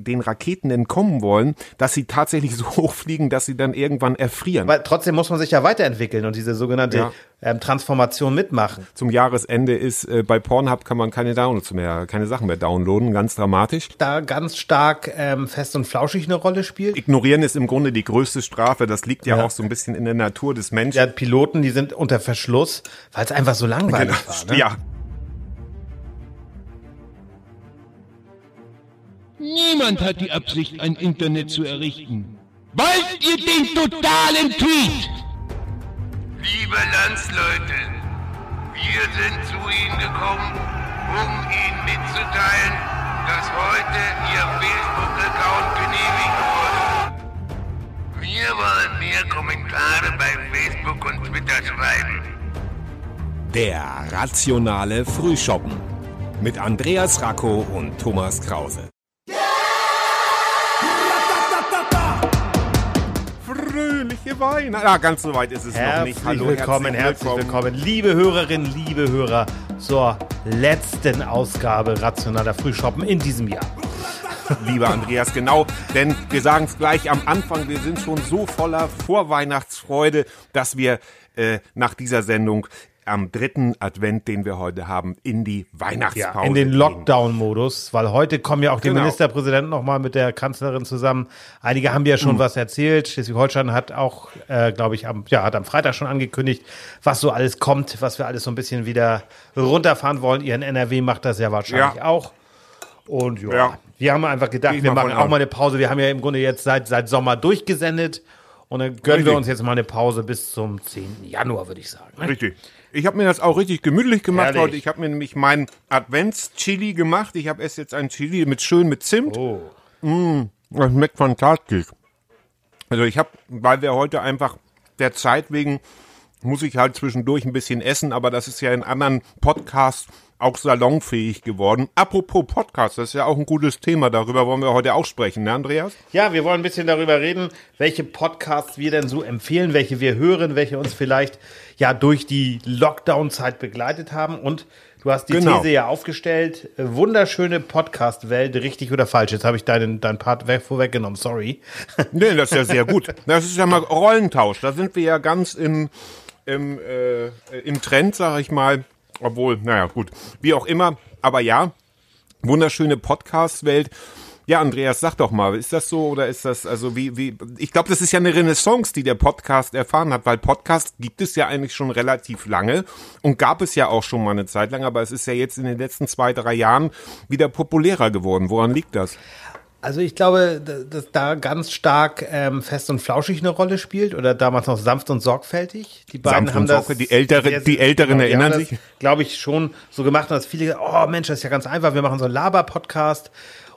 den Raketen entkommen wollen, dass sie tatsächlich so hochfliegen, dass sie dann irgendwann erfrieren. Aber trotzdem muss man sich ja weiterentwickeln und diese sogenannte ja. ähm, Transformation mitmachen. Zum Jahresende ist äh, bei Pornhub kann man keine Downloads mehr, keine Sachen mehr downloaden, ganz dramatisch. Da ganz stark ähm, fest und flauschig eine Rolle spielt. Ignorieren ist im Grunde die größte Strafe. Das liegt ja, ja. auch so ein bisschen in der Natur des Menschen. Ja, Piloten, die sind unter Verschluss, weil es einfach so langweilig genau. war. Ne? Ja, Niemand hat die Absicht, ein Internet zu errichten. Wollt ihr den totalen Tweet? Liebe Landsleute, wir sind zu Ihnen gekommen, um Ihnen mitzuteilen, dass heute Ihr Facebook-Account genehmigt wurde. Wir wollen mehr Kommentare bei Facebook und Twitter schreiben. Der rationale Frühschoppen mit Andreas Racco und Thomas Krause. Weihnachten. Ah, ganz so weit ist es herzlich noch nicht. Hallo, willkommen, herzlich willkommen. willkommen, liebe Hörerinnen, liebe Hörer, zur letzten Ausgabe Rationaler Frühshoppen in diesem Jahr. Lieber Andreas, genau, denn wir sagen es gleich am Anfang, wir sind schon so voller Vorweihnachtsfreude, dass wir äh, nach dieser Sendung am dritten Advent, den wir heute haben, in die Weihnachtspause. Ja, in den Lockdown-Modus, weil heute kommen ja auch die genau. Ministerpräsidenten nochmal mit der Kanzlerin zusammen. Einige haben ja schon mhm. was erzählt. Schleswig-Holstein hat auch, äh, glaube ich, am, ja, hat am Freitag schon angekündigt, was so alles kommt, was wir alles so ein bisschen wieder runterfahren wollen. Ihren NRW macht das ja wahrscheinlich ja. auch. Und ja, ja, wir haben einfach gedacht, wir machen auch mal eine Pause. Wir haben ja im Grunde jetzt seit, seit Sommer durchgesendet. Und dann gönnen Richtig. wir uns jetzt mal eine Pause bis zum 10. Januar, würde ich sagen. Ne? Richtig. Ich habe mir das auch richtig gemütlich gemacht Herrlich. heute. Ich habe mir nämlich meinen Advents-Chili gemacht. Ich habe erst jetzt ein Chili mit schön mit Zimt. Oh. Mmh, das schmeckt fantastisch. Also ich habe, weil wir heute einfach der Zeit wegen, muss ich halt zwischendurch ein bisschen essen, aber das ist ja in anderen Podcasts auch salonfähig geworden. Apropos Podcast, das ist ja auch ein gutes Thema. Darüber wollen wir heute auch sprechen, ne, Andreas? Ja, wir wollen ein bisschen darüber reden, welche Podcasts wir denn so empfehlen, welche wir hören, welche uns vielleicht ja durch die Lockdown-Zeit begleitet haben. Und du hast die genau. These ja aufgestellt, äh, wunderschöne Podcast-Welt, richtig oder falsch. Jetzt habe ich deinen, deinen Part vorweggenommen, sorry. Nee, das ist ja sehr gut. Das ist ja mal Rollentausch. Da sind wir ja ganz im, im, äh, im Trend, sage ich mal. Obwohl, naja, gut. Wie auch immer. Aber ja, wunderschöne Podcast-Welt. Ja, Andreas, sag doch mal, ist das so oder ist das, also wie, wie, ich glaube, das ist ja eine Renaissance, die der Podcast erfahren hat, weil Podcast gibt es ja eigentlich schon relativ lange und gab es ja auch schon mal eine Zeit lang, aber es ist ja jetzt in den letzten zwei, drei Jahren wieder populärer geworden. Woran liegt das? Also ich glaube, dass da ganz stark ähm, fest und flauschig eine Rolle spielt oder damals noch sanft und sorgfältig. Die beiden sanft haben das. Die, Ältere, sehr, die Älteren genau, erinnern sich. Glaube ich schon so gemacht, dass viele, oh Mensch, das ist ja ganz einfach. Wir machen so einen Laber-Podcast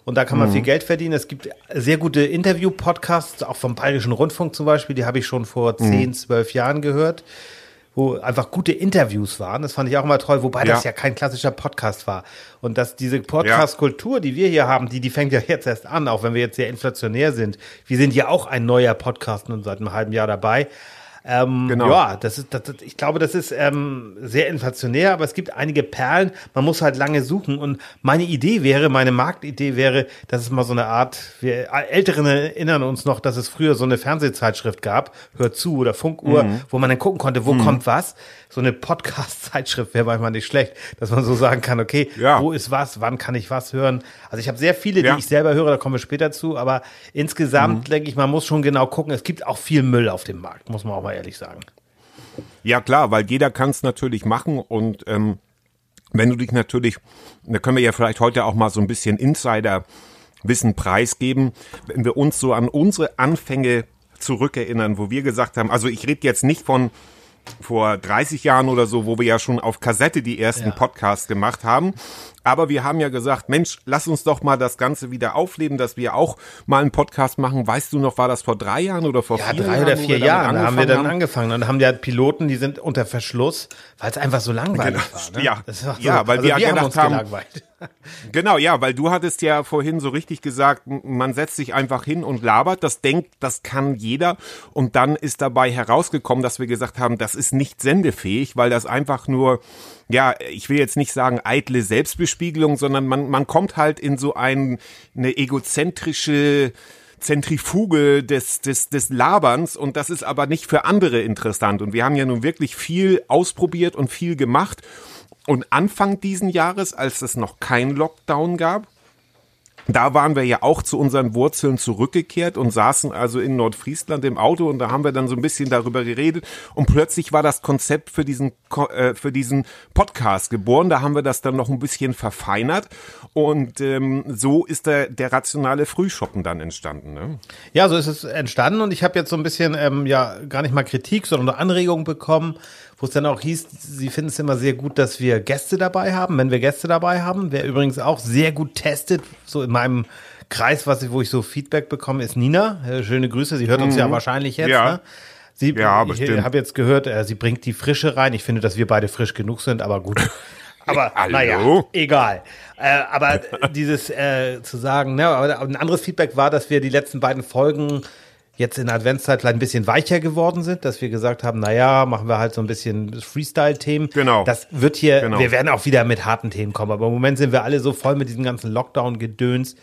und da kann man mhm. viel Geld verdienen. Es gibt sehr gute Interview-Podcasts, auch vom Bayerischen Rundfunk zum Beispiel. Die habe ich schon vor mhm. 10, 12 Jahren gehört wo einfach gute Interviews waren. Das fand ich auch immer toll, wobei ja. das ja kein klassischer Podcast war. Und dass diese Podcast-Kultur, die wir hier haben, die, die fängt ja jetzt erst an, auch wenn wir jetzt sehr inflationär sind. Wir sind ja auch ein neuer Podcast und seit einem halben Jahr dabei. Ähm, genau. Ja, das ist, das, ich glaube, das ist ähm, sehr inflationär, aber es gibt einige Perlen. Man muss halt lange suchen. Und meine Idee wäre, meine Marktidee wäre, dass es mal so eine Art, wir Älteren erinnern uns noch, dass es früher so eine Fernsehzeitschrift gab, Hör zu oder Funkuhr, mhm. wo man dann gucken konnte, wo mhm. kommt was so eine Podcast-Zeitschrift wäre manchmal nicht schlecht, dass man so sagen kann, okay, ja. wo ist was, wann kann ich was hören. Also ich habe sehr viele, die ja. ich selber höre, da kommen wir später zu, aber insgesamt mhm. denke ich, man muss schon genau gucken. Es gibt auch viel Müll auf dem Markt, muss man auch mal ehrlich sagen. Ja klar, weil jeder kann es natürlich machen und ähm, wenn du dich natürlich, da können wir ja vielleicht heute auch mal so ein bisschen Insider-Wissen preisgeben, wenn wir uns so an unsere Anfänge zurückerinnern, wo wir gesagt haben, also ich rede jetzt nicht von vor 30 Jahren oder so, wo wir ja schon auf Kassette die ersten ja. Podcasts gemacht haben. Aber wir haben ja gesagt, Mensch, lass uns doch mal das Ganze wieder aufleben, dass wir auch mal einen Podcast machen. Weißt du noch, war das vor drei Jahren oder vor ja, vier drei Jahren? oder vier Jahren haben wir dann haben? angefangen. Und dann haben ja Piloten, die sind unter Verschluss, weil es einfach so langweilig genau. war. Ne? Ja, so, ja, weil also wir, wir gedacht haben, haben Genau, ja, weil du hattest ja vorhin so richtig gesagt, man setzt sich einfach hin und labert, das denkt, das kann jeder. Und dann ist dabei herausgekommen, dass wir gesagt haben, das ist nicht sendefähig, weil das einfach nur ja, ich will jetzt nicht sagen eitle Selbstbespiegelung, sondern man, man kommt halt in so ein, eine egozentrische Zentrifuge des, des, des Laberns und das ist aber nicht für andere interessant. Und wir haben ja nun wirklich viel ausprobiert und viel gemacht. Und Anfang diesen Jahres, als es noch kein Lockdown gab, da waren wir ja auch zu unseren Wurzeln zurückgekehrt und saßen also in Nordfriesland im Auto und da haben wir dann so ein bisschen darüber geredet und plötzlich war das Konzept für diesen äh, für diesen Podcast geboren. Da haben wir das dann noch ein bisschen verfeinert und ähm, so ist der der rationale Frühschoppen dann entstanden. Ne? Ja, so ist es entstanden und ich habe jetzt so ein bisschen ähm, ja gar nicht mal Kritik, sondern Anregungen bekommen wo es dann auch hieß, sie finden es immer sehr gut, dass wir Gäste dabei haben, wenn wir Gäste dabei haben. Wer übrigens auch sehr gut testet, so in meinem Kreis, was ich, wo ich so Feedback bekomme, ist Nina. Äh, schöne Grüße, sie hört uns ja mhm. wahrscheinlich jetzt. Ja. Ne? Sie, ja, ich habe jetzt gehört, äh, sie bringt die Frische rein. Ich finde, dass wir beide frisch genug sind, aber gut. Aber naja, egal. Äh, aber dieses äh, zu sagen, ne, aber ein anderes Feedback war, dass wir die letzten beiden Folgen jetzt in der Adventszeit vielleicht ein bisschen weicher geworden sind, dass wir gesagt haben, naja, machen wir halt so ein bisschen Freestyle-Themen. Genau. Das wird hier, genau. wir werden auch wieder mit harten Themen kommen, aber im Moment sind wir alle so voll mit diesem ganzen Lockdown-Gedöns,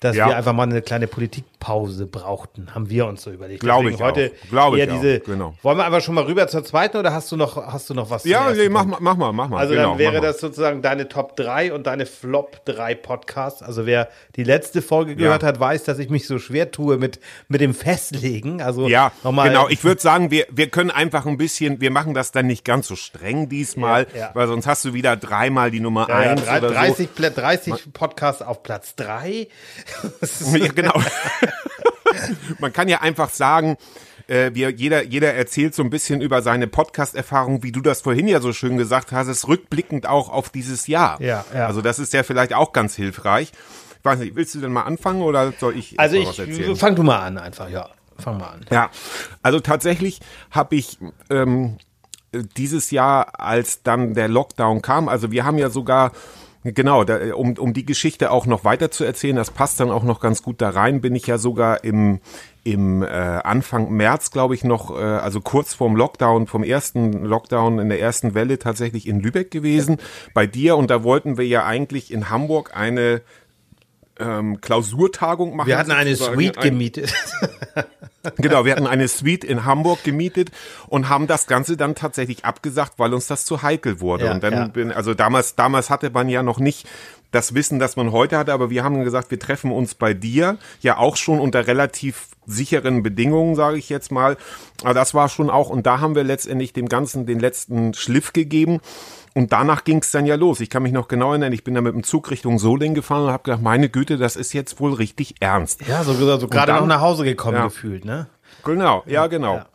dass ja. wir einfach mal eine kleine Politikpause brauchten, haben wir uns so überlegt. Glaube ich heute auch. Glaube ich diese, auch. Genau. Wollen wir einfach schon mal rüber zur zweiten oder hast du noch, hast du noch was? Ja, nee, mach, mach mal, mach mal. Also genau, dann wäre das sozusagen deine Top 3 und deine Flop 3 Podcasts. Also wer die letzte Folge gehört ja. hat, weiß, dass ich mich so schwer tue mit, mit dem Festlegen. Also ja, nochmal. Genau. Ich würde sagen, wir, wir können einfach ein bisschen, wir machen das dann nicht ganz so streng diesmal, ja, weil sonst hast du wieder dreimal die Nummer 1 ja, 30, so. 30 Podcasts auf Platz 3. ja, genau. Man kann ja einfach sagen, äh, wir, jeder, jeder erzählt so ein bisschen über seine Podcast-Erfahrung, wie du das vorhin ja so schön gesagt hast, es rückblickend auch auf dieses Jahr. Ja, ja. Also das ist ja vielleicht auch ganz hilfreich. Ich weiß nicht, willst du denn mal anfangen oder soll ich Also ich, fang du mal an einfach, ja. Fang mal an. Ja, also tatsächlich habe ich ähm, dieses Jahr, als dann der Lockdown kam, also wir haben ja sogar Genau, da, um, um die Geschichte auch noch weiter zu erzählen, das passt dann auch noch ganz gut da rein, bin ich ja sogar im, im äh, Anfang März, glaube ich, noch, äh, also kurz vorm Lockdown, vom ersten Lockdown in der ersten Welle tatsächlich in Lübeck gewesen, bei dir. Und da wollten wir ja eigentlich in Hamburg eine ähm, Klausurtagung machen. Wir hatten eine Suite gemietet. genau, wir hatten eine Suite in Hamburg gemietet und haben das Ganze dann tatsächlich abgesagt, weil uns das zu heikel wurde. Ja, und dann ja. bin, also damals, damals hatte man ja noch nicht das Wissen, das man heute hatte, aber wir haben gesagt, wir treffen uns bei dir, ja auch schon unter relativ sicheren Bedingungen, sage ich jetzt mal. Aber das war schon auch, und da haben wir letztendlich dem Ganzen den letzten Schliff gegeben. Und danach ging es dann ja los. Ich kann mich noch genau erinnern, ich bin da mit dem Zug Richtung Solingen gefahren und habe gedacht, meine Güte, das ist jetzt wohl richtig ernst. Ja, so, so gerade noch nach Hause gekommen ja, gefühlt, ne? Genau, ja, genau. Ja.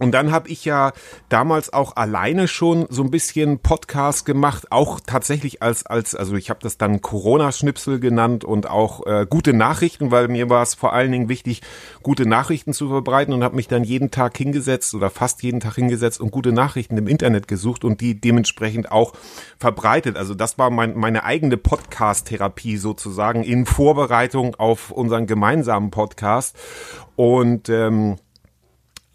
Und dann habe ich ja damals auch alleine schon so ein bisschen Podcast gemacht, auch tatsächlich als als also ich habe das dann Corona-Schnipsel genannt und auch äh, gute Nachrichten, weil mir war es vor allen Dingen wichtig, gute Nachrichten zu verbreiten und habe mich dann jeden Tag hingesetzt oder fast jeden Tag hingesetzt und gute Nachrichten im Internet gesucht und die dementsprechend auch verbreitet. Also das war mein, meine eigene Podcast-Therapie sozusagen in Vorbereitung auf unseren gemeinsamen Podcast und ähm,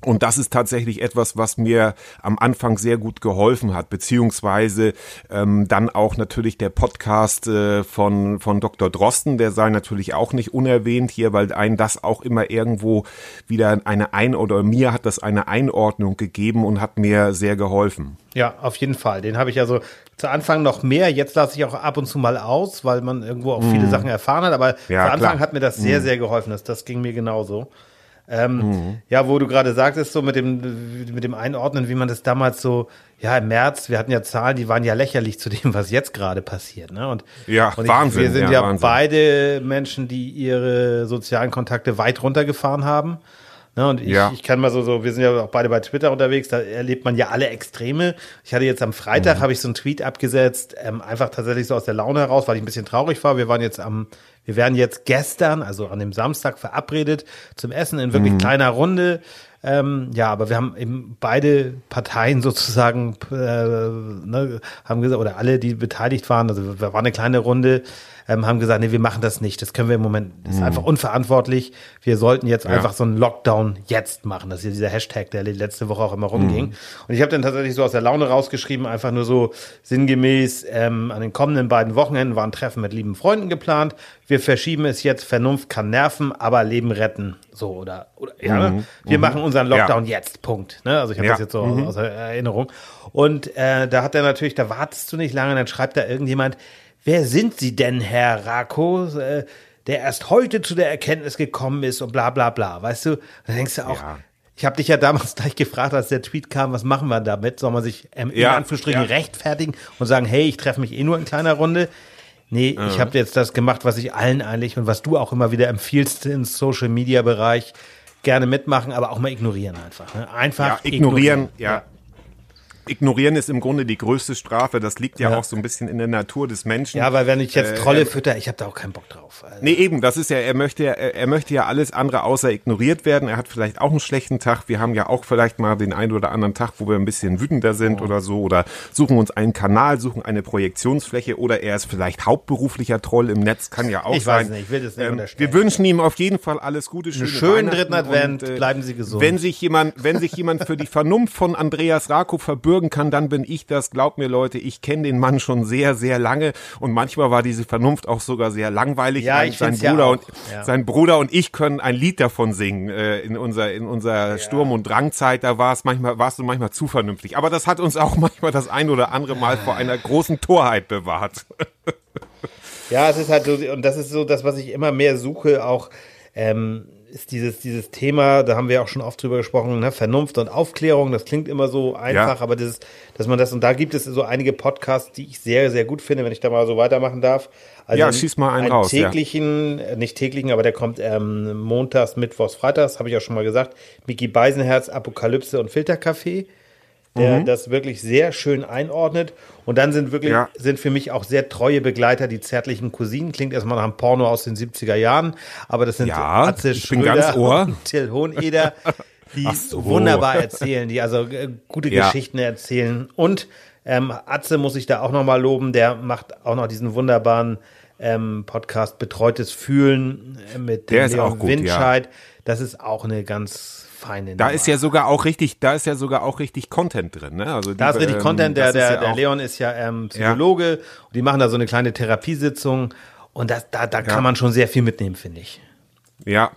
und das ist tatsächlich etwas, was mir am Anfang sehr gut geholfen hat, beziehungsweise ähm, dann auch natürlich der Podcast äh, von, von Dr. Drosten, der sei natürlich auch nicht unerwähnt hier, weil ein das auch immer irgendwo wieder eine Ein- oder mir hat das eine Einordnung gegeben und hat mir sehr geholfen. Ja, auf jeden Fall. Den habe ich also zu Anfang noch mehr. Jetzt lasse ich auch ab und zu mal aus, weil man irgendwo auch viele mm. Sachen erfahren hat. Aber ja, zu Anfang klar. hat mir das sehr, mm. sehr geholfen. Das, das ging mir genauso. Ähm, mhm. Ja, wo du gerade sagtest, so mit dem, mit dem Einordnen, wie man das damals so, ja, im März, wir hatten ja Zahlen, die waren ja lächerlich zu dem, was jetzt gerade passiert. Ne? Und, ja, und ich, Wahnsinn. Wir sind ja, ja beide Menschen, die ihre sozialen Kontakte weit runtergefahren haben. Ne, und ich, ja. ich kann mal so, so, wir sind ja auch beide bei Twitter unterwegs, da erlebt man ja alle Extreme. Ich hatte jetzt am Freitag, mhm. habe ich so einen Tweet abgesetzt, ähm, einfach tatsächlich so aus der Laune heraus, weil ich ein bisschen traurig war. Wir waren jetzt am Wir werden jetzt gestern, also an dem Samstag verabredet zum Essen in wirklich kleiner Runde. Ähm, ja, aber wir haben eben beide Parteien sozusagen, äh, ne, haben gesagt, oder alle, die beteiligt waren, also wir waren eine kleine Runde, ähm, haben gesagt, nee, wir machen das nicht. Das können wir im Moment, das ist einfach unverantwortlich. Wir sollten jetzt einfach so einen Lockdown jetzt machen. Das ist ja dieser Hashtag, der letzte Woche auch immer rumging. Und ich habe dann tatsächlich so aus der Laune rausgeschrieben, einfach nur so sinngemäß, ähm, an den kommenden beiden Wochenenden waren Treffen mit lieben Freunden geplant. Wir verschieben es jetzt, Vernunft kann nerven, aber Leben retten. So, oder, oder ja, ne? wir machen unseren Lockdown jetzt, Punkt. Ne? Also ich habe Ja. das jetzt so aus der Erinnerung. Und äh, da hat er natürlich, da wartest du nicht lange, dann schreibt da irgendjemand, wer sind Sie denn, Herr Rako, äh, der erst heute zu der Erkenntnis gekommen ist und bla bla bla. Weißt du, da denkst du auch, Ja. ich habe dich ja damals gleich gefragt, als der Tweet kam, was machen wir damit? Soll man sich ähm, in Ja, Anführungsstrichen ja. rechtfertigen und sagen, hey, ich treffe mich eh nur in kleiner Runde? Nee, ich habe jetzt das gemacht, was ich allen eigentlich und was du auch immer wieder empfiehlst im Social Media Bereich, gerne mitmachen, aber auch mal ignorieren einfach. Ne? Einfach Ja, ignorieren, ja. Ignorieren ist im Grunde die größte Strafe. Das liegt ja, Ja. auch so ein bisschen in der Natur des Menschen. Ja, weil wenn ich jetzt Äh, Trolle er- fütter, ich habe da auch keinen Bock drauf. Also, Nee, eben, das ist ja, er möchte ja, er möchte ja alles andere außer ignoriert werden. Er hat vielleicht auch einen schlechten Tag. Wir haben ja auch vielleicht mal den einen oder anderen Tag, wo wir ein bisschen wütender sind oder so oder suchen uns einen Kanal, suchen eine Projektionsfläche oder er ist vielleicht hauptberuflicher Troll im Netz, kann ja auch Ich weiß sein. nicht, ich will das nicht Ähm, wir wünschen ihm auf jeden Fall alles Gute, schöne schönen dritten Advent, und, äh, bleiben Sie gesund. Wenn sich jemand, wenn sich jemand für die Vernunft von Andreas Rako verbürgen kann, dann bin ich das. Glaubt mir, Leute, ich kenne den Mann schon sehr, sehr lange und manchmal war diese Vernunft auch sogar sehr langweilig. Ja, Sein- ich sein ja Bruder auch. und Ja. sein Bruder und ich können ein Lied davon singen äh, in unserer in unserer Sturm- und Drangzeit. Da war es manchmal warst du manchmal zu vernünftig, aber das hat uns auch manchmal das ein oder andere Mal vor einer großen Torheit bewahrt. Ja, es ist halt so, und das ist so das, was ich immer mehr suche, auch ähm, ist dieses, dieses Thema, da haben wir auch schon oft drüber gesprochen, ne? Vernunft und Aufklärung, das klingt immer so einfach, Ja. aber das, dass man das, und da gibt es so einige Podcasts, die ich sehr, sehr gut finde, wenn ich da mal so weitermachen darf. Also Ja, schieß mal einen raus, ja. täglichen, äh, nicht täglichen, aber der kommt ähm, montags, mittwochs, freitags, habe ich auch schon mal gesagt, Mickey Beisenherz, Apokalypse und Filterkaffee der das wirklich sehr schön einordnet. Und dann sind wirklich, Mhm. Ja. sind für mich auch sehr treue Begleiter die zärtlichen Cousinen. Klingt erstmal nach einem Porno aus den 70er Jahren, aber das sind Ja, Atze ich bin Schröder ganz Ohr. und Till Hoheneder, die so. wunderbar erzählen, die also äh, gute Ja. Geschichten erzählen. Und ähm, Atze muss ich da auch nochmal loben, der macht auch noch diesen wunderbaren ähm, Podcast Betreutes Fühlen äh, mit Der ist Leon auch gut, ja. Windscheid. Das ist auch eine ganz feine Da Nummer. ist ja sogar auch richtig, da ist ja sogar auch richtig Content drin. Ne? Also Da ist die, richtig ähm, Content. Der, der, ja der Leon ist ja ähm, Psychologe und die machen da so eine kleine Therapiesitzung. Und das, da, da kann man schon sehr viel mitnehmen, finde ich. Ja,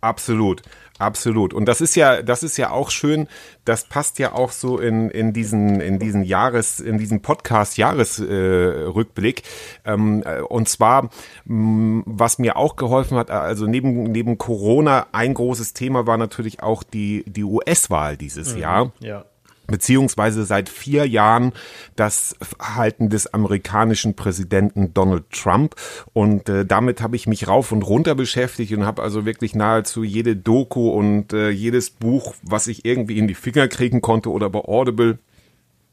absolut. Absolut. Und das ist ja, das ist ja auch schön. Das passt ja auch so in, in diesen, in diesen Jahres, in diesen Podcast Jahresrückblick. Äh, ähm, äh, und zwar, mh, was mir auch geholfen hat, also neben, neben Corona ein großes Thema war natürlich auch die, die US-Wahl dieses Jahr Ja. Beziehungsweise seit vier Jahren das Verhalten des amerikanischen Präsidenten Donald Trump. Und äh, damit habe ich mich rauf und runter beschäftigt und habe also wirklich nahezu jede Doku und äh, jedes Buch, was ich irgendwie in die Finger kriegen konnte oder bei Audible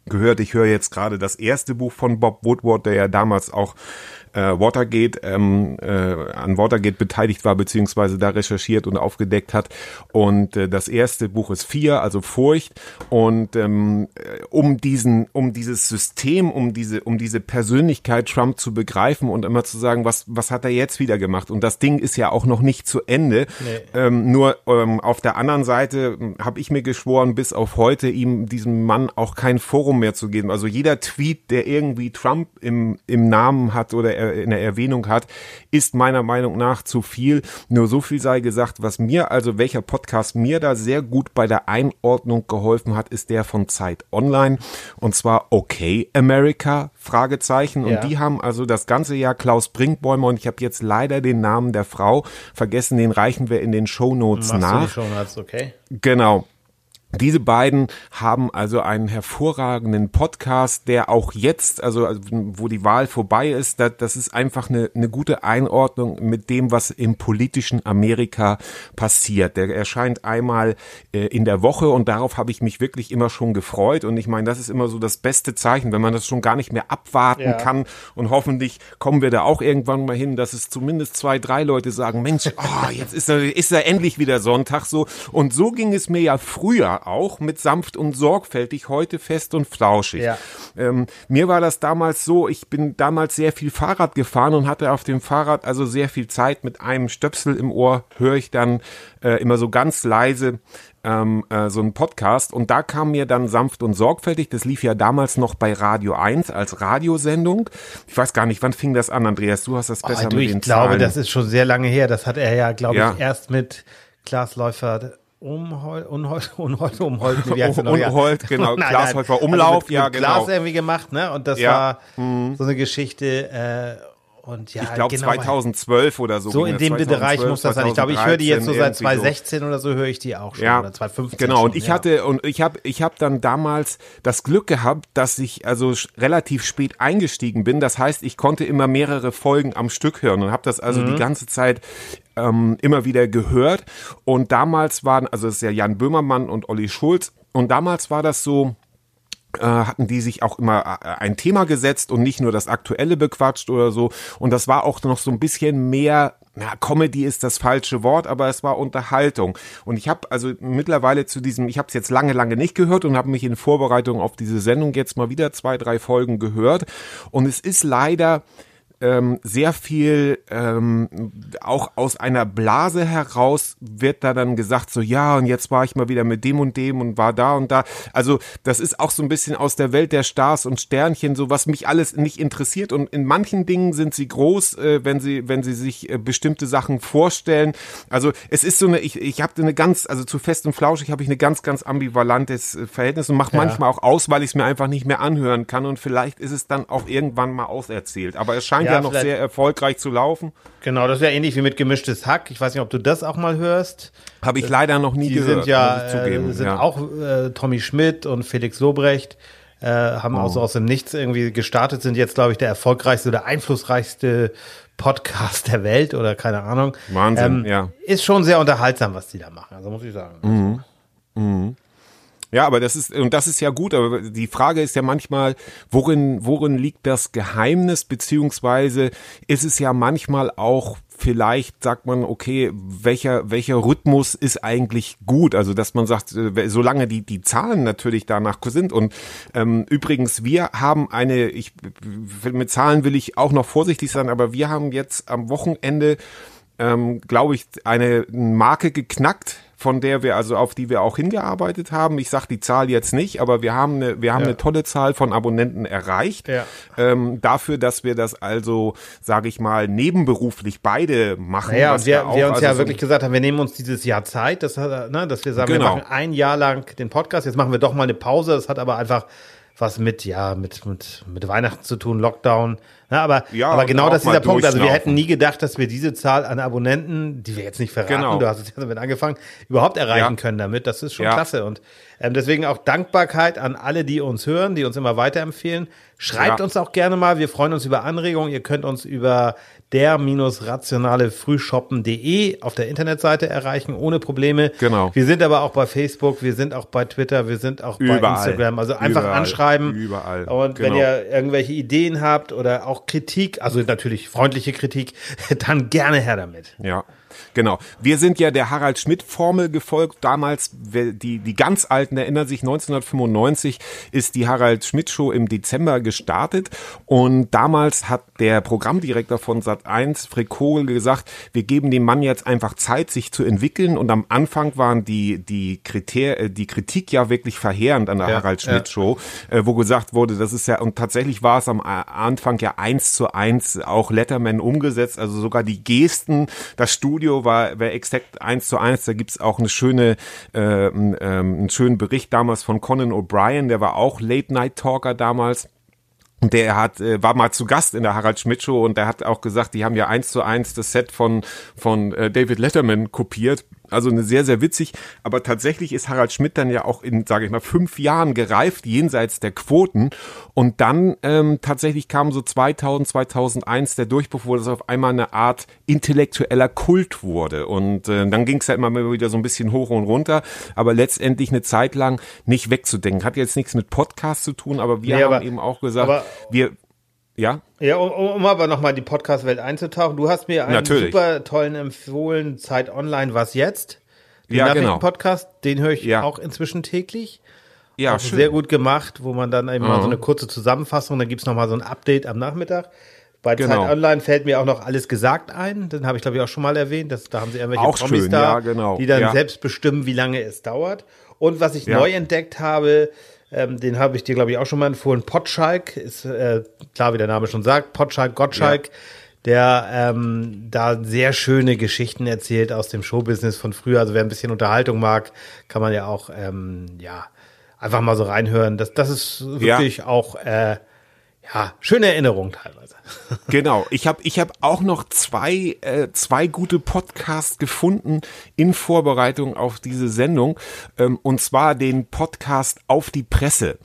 gehört. Ich höre jetzt gerade das erste Buch von Bob Woodward, der ja damals auch äh, Watergate ähm, äh, an Watergate beteiligt war beziehungsweise da recherchiert und aufgedeckt hat. Und äh, das erste Buch ist vier, also Furcht. Und ähm, äh, um diesen, um dieses System, um diese, um diese Persönlichkeit Trump zu begreifen und immer zu sagen, was was hat er jetzt wieder gemacht? Und das Ding ist ja auch noch nicht zu Ende. Ähm, nur ähm, auf der anderen Seite habe ich mir geschworen, bis auf heute ihm diesem Mann auch kein Forum mehr zu geben. Also jeder Tweet, der irgendwie Trump im, im Namen hat oder er in der Erwähnung hat, ist meiner Meinung nach zu viel. Nur so viel sei gesagt, was mir, also welcher Podcast mir da sehr gut bei der Einordnung geholfen hat, ist der von Zeit Online. Und zwar Okay America, Fragezeichen. Ja. Und die haben also das ganze Jahr Klaus Brinkbäumer und ich habe jetzt leider den Namen der Frau vergessen, den reichen wir in den Shownotes Machst du die nach. Shownotes, okay? Genau. Diese beiden haben also einen hervorragenden Podcast, der auch jetzt, also wo die Wahl vorbei ist, das, das ist einfach eine, eine gute Einordnung mit dem, was im politischen Amerika passiert. Der erscheint einmal äh, in der Woche und darauf habe ich mich wirklich immer schon gefreut. Und ich meine, das ist immer so das beste Zeichen, wenn man das schon gar nicht mehr abwarten ja. kann. Und hoffentlich kommen wir da auch irgendwann mal hin, dass es zumindest zwei, drei Leute sagen, Mensch, oh, jetzt ist er, ist er endlich wieder Sonntag so. Und so ging es mir ja früher auch mit sanft und sorgfältig, heute fest und flauschig. Ja. Ähm, mir war das damals so, ich bin damals sehr viel Fahrrad gefahren und hatte auf dem Fahrrad also sehr viel Zeit mit einem Stöpsel im Ohr, höre ich dann äh, immer so ganz leise ähm, äh, so ein Podcast und da kam mir dann sanft und sorgfältig, das lief ja damals noch bei Radio 1 als Radiosendung. Ich weiß gar nicht, wann fing das an, Andreas? Du hast das oh, besser oh, du, mit den Ich glaube, Zahlen. das ist schon sehr lange her. Das hat er ja, glaube ja. ich, erst mit Klaas Läufer Umholt, Umholt, wie heißt Unholt, genau, nein, Glashäufer also Umlauf, also mit, ja, mit genau. Glas irgendwie gemacht, ne? Und das ja. war mhm. so eine Geschichte, äh, und ja, ich glaube genau, 2012 oder so. So in dem Bereich muss das sein. Ich glaube, ich höre die jetzt so seit 2016 so. oder so höre ich die auch schon ja, oder 2015. Genau. Schon, und ich ja. hatte und ich habe ich habe dann damals das Glück gehabt, dass ich also relativ spät eingestiegen bin. Das heißt, ich konnte immer mehrere Folgen am Stück hören und habe das also mhm. die ganze Zeit ähm, immer wieder gehört. Und damals waren also es ist ja Jan Böhmermann und Olli Schulz. Und damals war das so hatten die sich auch immer äh, ein Thema gesetzt und nicht nur das Aktuelle bequatscht oder so. Und das war auch noch so ein bisschen mehr na, Comedy ist das falsche Wort, aber es war Unterhaltung. Und ich habe also mittlerweile zu diesem, ich habe es jetzt lange, lange nicht gehört und habe mich in Vorbereitung auf diese Sendung jetzt mal wieder zwei, drei Folgen gehört. Und es ist leider ähm, sehr viel ähm, auch aus einer Blase heraus wird da dann gesagt so ja und jetzt war ich mal wieder mit dem und dem und war da und da. Also das ist auch so ein bisschen aus der Welt der Stars und Sternchen so was mich alles nicht interessiert. Und in manchen Dingen sind sie groß äh, wenn sie wenn sie sich äh, bestimmte Sachen vorstellen. Also es ist so eine ich ich habe eine ganz also zu fest und flauschig habe ich eine ganz ganz ambivalentes äh, Verhältnis und mache ja. manchmal auch aus weil ich es mir einfach nicht mehr anhören kann. Und vielleicht ist es dann auch irgendwann mal auserzählt. Aber es scheint scheint ja, ja noch sehr erfolgreich zu laufen. Genau, das ist ja ähnlich wie mit gemischtes Hack. Ich weiß nicht, ob du das auch mal hörst. Habe ich leider noch nie die gehört. Sind ja, äh, sind ja. auch äh, Tommy Schmidt und Felix Lobrecht. Äh, haben oh. also aus dem Nichts irgendwie gestartet, sind jetzt, glaube ich, der erfolgreichste oder einflussreichste Podcast der Welt oder keine Ahnung. Wahnsinn, ähm, ja. Ist schon sehr unterhaltsam, was die da machen, also muss ich sagen. Mhm. Mhm. Ja, aber das ist, und das ist ja gut, aber die Frage ist ja manchmal, worin, worin liegt das Geheimnis, beziehungsweise ist es ja manchmal auch vielleicht sagt man, okay, welcher, welcher Rhythmus ist eigentlich gut? Also, dass man sagt, äh, solange die, die Zahlen natürlich danach sind. Und ähm, übrigens, wir haben eine, ich, mit Zahlen will ich auch noch vorsichtig sein, aber wir haben jetzt am Wochenende, ähm, glaube ich, eine Marke geknackt von der wir also auf die wir auch hingearbeitet haben. Ich sage die Zahl jetzt nicht, aber wir haben eine, wir haben ja. eine tolle Zahl von Abonnenten erreicht. Ja. Ähm, dafür, dass wir das also, sage ich mal, nebenberuflich beide machen. Ja, naja, wir, wir, wir uns also ja so wirklich gesagt haben, wir nehmen uns dieses Jahr Zeit, das, ne, dass wir sagen, genau. wir machen ein Jahr lang den Podcast. Jetzt machen wir doch mal eine Pause. Das hat aber einfach was mit, ja, mit, mit, mit Weihnachten zu tun, Lockdown. Ja, aber, ja, aber genau das ist dieser Punkt. Also wir hätten nie gedacht, dass wir diese Zahl an Abonnenten, die wir jetzt nicht verraten, genau. du hast es ja damit angefangen, überhaupt erreichen ja. können damit. Das ist schon klasse. Und ähm, deswegen auch Dankbarkeit an alle, die uns hören, die uns immer weiterempfehlen. Schreibt uns auch gerne mal. Wir freuen uns über Anregungen. Ihr könnt uns über der-rationale-frühshoppen.de auf der Internetseite erreichen, ohne Probleme. Genau. Wir sind aber auch bei Facebook, wir sind auch bei Twitter, wir sind auch Überall. bei Instagram. Also einfach Überall. anschreiben. Überall. Und genau. wenn ihr irgendwelche Ideen habt oder auch Kritik, also natürlich freundliche Kritik, dann gerne her damit. Ja. Genau. Wir sind ja der Harald Schmidt Formel gefolgt. Damals, die, die ganz Alten erinnern sich, 1995 ist die Harald Schmidt Show im Dezember gestartet. Und damals hat der Programmdirektor von Sat1, Frick Kogel, gesagt, wir geben dem Mann jetzt einfach Zeit, sich zu entwickeln. Und am Anfang waren die, die, Kriter äh, die Kritik ja wirklich verheerend an der ja, Harald Schmidt Show, ja. äh, wo gesagt wurde, das ist ja, und tatsächlich war es am Anfang ja eins zu eins auch Letterman umgesetzt, also sogar die Gesten, das Studio war, war exakt eins zu eins. Da gibt's auch eine schöne, äh, ähm, einen schönen Bericht damals von Conan O'Brien, der war auch Late-Night-Talker damals. Der hat, äh, war mal zu Gast in der Harald Schmidt Show und der hat auch gesagt, die haben ja eins zu eins das Set von, von äh, David Letterman kopiert. Also eine sehr, sehr witzig. Aber tatsächlich ist Harald Schmidt dann ja auch in, sage ich mal, fünf Jahren gereift, jenseits der Quoten. Und dann ähm, tatsächlich kam so 2000, 2001 der Durchbruch, wo das auf einmal eine Art intellektueller Kult wurde. Und äh, dann ging es ja immer wieder so ein bisschen hoch und runter. Aber letztendlich eine Zeit lang nicht wegzudenken. Hat jetzt nichts mit Podcast zu tun, aber wir Nee, haben aber- eben auch gesagt, aber- wir, ja, Ja, um, um aber nochmal in die Podcast-Welt einzutauchen. Du hast mir einen Natürlich. super tollen empfohlen, Zeit Online, was jetzt? Den Ja, genau. Nachrichten-Podcast, den höre ich Ja. auch inzwischen täglich. ja, Also schön. sehr gut gemacht, wo man dann eben mal Mhm. so eine kurze Zusammenfassung, dann gibt's noch mal so ein Update am Nachmittag. Bei Genau. Zeit Online fällt mir auch noch alles gesagt ein. Den habe ich, glaube ich, auch schon mal erwähnt. Das, da haben sie irgendwelche Auch Promis schön, da, ja, genau. die dann selbst bestimmen, wie lange es dauert. Und was ich neu entdeckt habe, ähm, den habe ich dir, glaube ich, auch schon mal empfohlen. Potschalk ist, äh, klar, wie der Name schon sagt, Potschalk, Gottschalk, der ähm, da sehr schöne Geschichten erzählt aus dem Showbusiness von früher. Also wer ein bisschen Unterhaltung mag, kann man ja auch, ähm, ja, einfach mal so reinhören. Das, das ist wirklich auch, äh, ja, schöne Erinnerung teilweise. Genau, ich habe ich hab auch noch zwei, äh, zwei gute Podcasts gefunden in Vorbereitung auf diese Sendung. Ähm, und zwar den Podcast Auf die Presse.